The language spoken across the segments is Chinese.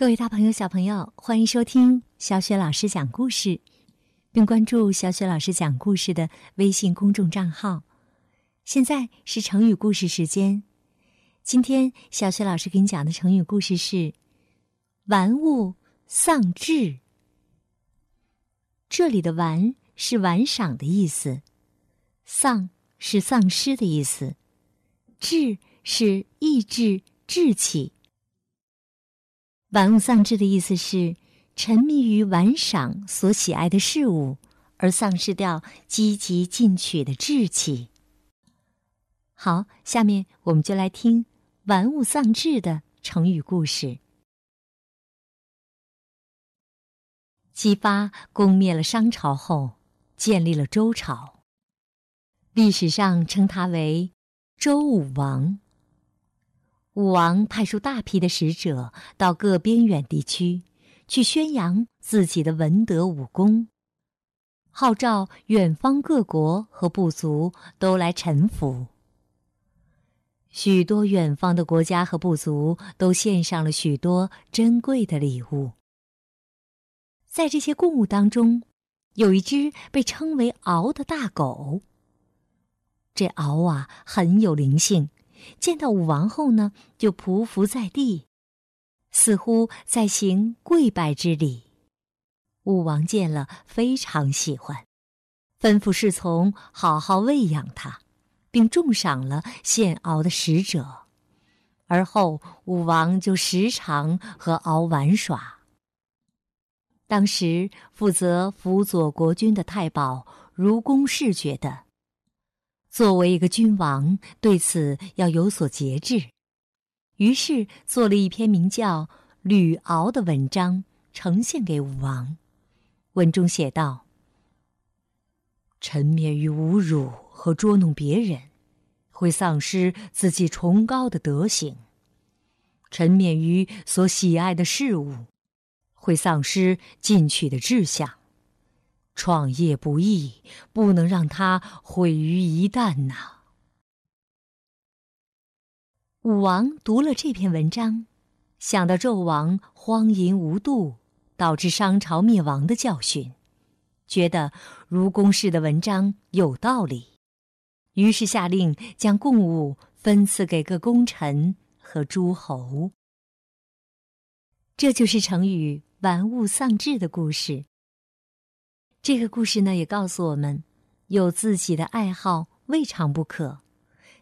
各位大朋友、小朋友，欢迎收听小雪老师讲故事，并关注小雪老师讲故事的微信公众账号。现在是成语故事时间，今天小雪老师给你讲的成语故事是“玩物丧志”。这里的“玩”是玩赏的意思，“丧”是丧失的意思，“志”是意志、志气。玩物丧志的意思是沉迷于玩赏所喜爱的事物，而丧失掉积极进取的志气。好，下面我们就来听“玩物丧志”的成语故事。姬发攻灭了商朝后，建立了周朝。历史上称他为周武王。武王派出大批的使者到各边远地区，去宣扬自己的文德武功，号召远方各国和部族都来臣服。许多远方的国家和部族都献上了许多珍贵的礼物。在这些贡物当中，有一只被称为“敖”的大狗。这敖啊，很有灵性。见到武王后呢，就匍匐在地，似乎在行跪拜之礼。武王见了非常喜欢，吩咐侍从好好喂养它，并重赏了献敖的使者。而后武王就时常和敖玩耍。当时负责辅佐国君的太保如公氏觉得。作为一个君王，对此要有所节制，于是做了一篇名叫《吕敖》的文章，呈现给武王。文中写道：“沉湎于侮辱和捉弄别人，会丧失自己崇高的德行；沉湎于所喜爱的事物，会丧失进取的志向。”创业不易，不能让他毁于一旦呐。武王读了这篇文章，想到纣王荒淫无度，导致商朝灭亡的教训，觉得如公氏的文章有道理，于是下令将贡物分赐给各功臣和诸侯。这就是成语“玩物丧志”的故事。这个故事呢，也告诉我们，有自己的爱好未尝不可，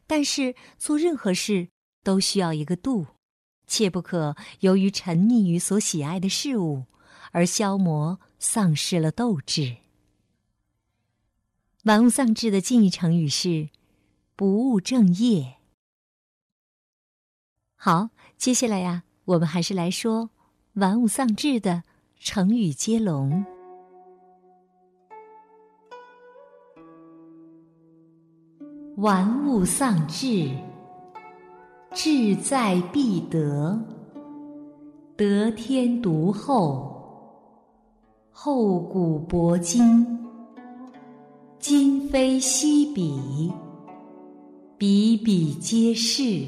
但是做任何事都需要一个度，切不可由于沉溺于所喜爱的事物而消磨、丧失了斗志。玩物丧志的近义成语是“不务正业”。好，接下来呀，我们还是来说“玩物丧志”的成语接龙。玩物丧志，志在必得。得天独厚，厚古薄今。今非昔比，比比皆是。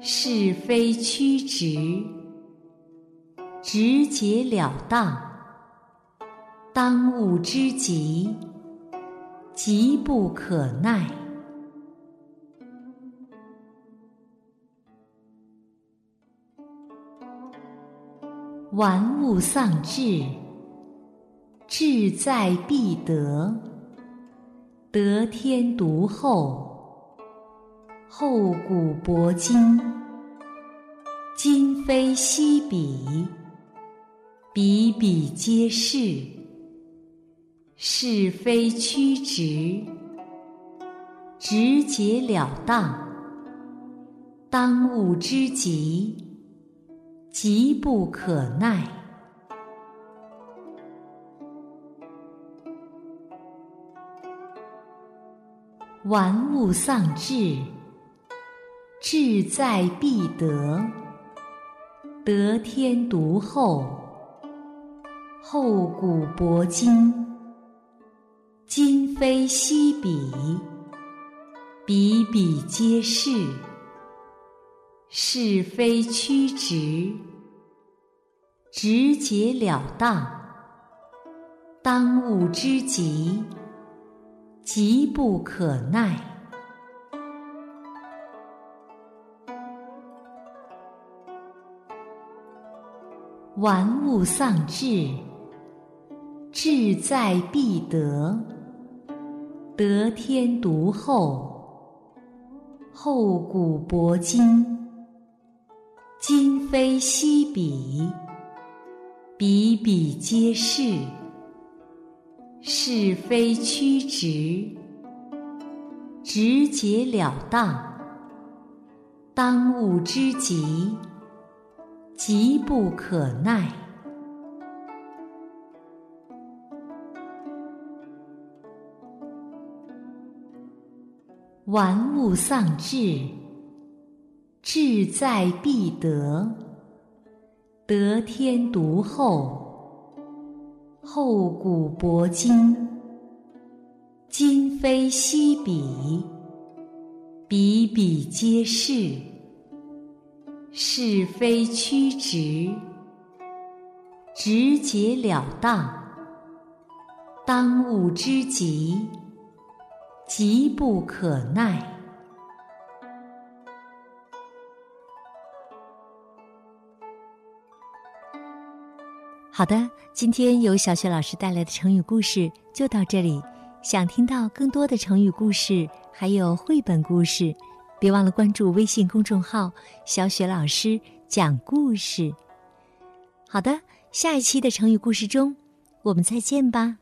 是非曲直，直截了当。当务之急。急不可耐，玩物丧志，志在必得。得天独厚，厚古薄今。今非昔比，比比皆是。是非曲直，直截了当。当务之急，急不可耐。玩物丧志，志在必得。得天独厚，厚古薄今。今非昔比，比比皆是。是非曲直，直截了当，当务之急，急不可耐。玩物丧志，志在必得。得天独厚，厚古薄今。今非昔比，比比皆是。是非曲直，直截了当。当务之急。急不可耐，玩物丧志，志在必得。得天独厚，厚古薄今。今非昔比，比比皆是。是非曲直，直截了当。当务之急，急不可耐。好的，今天由小雪老师带来的成语故事就到这里。想听到更多的成语故事，还有绘本故事。别忘了关注微信公众号“小雪老师讲故事”。好的，下一期的成语故事中，我们再见吧。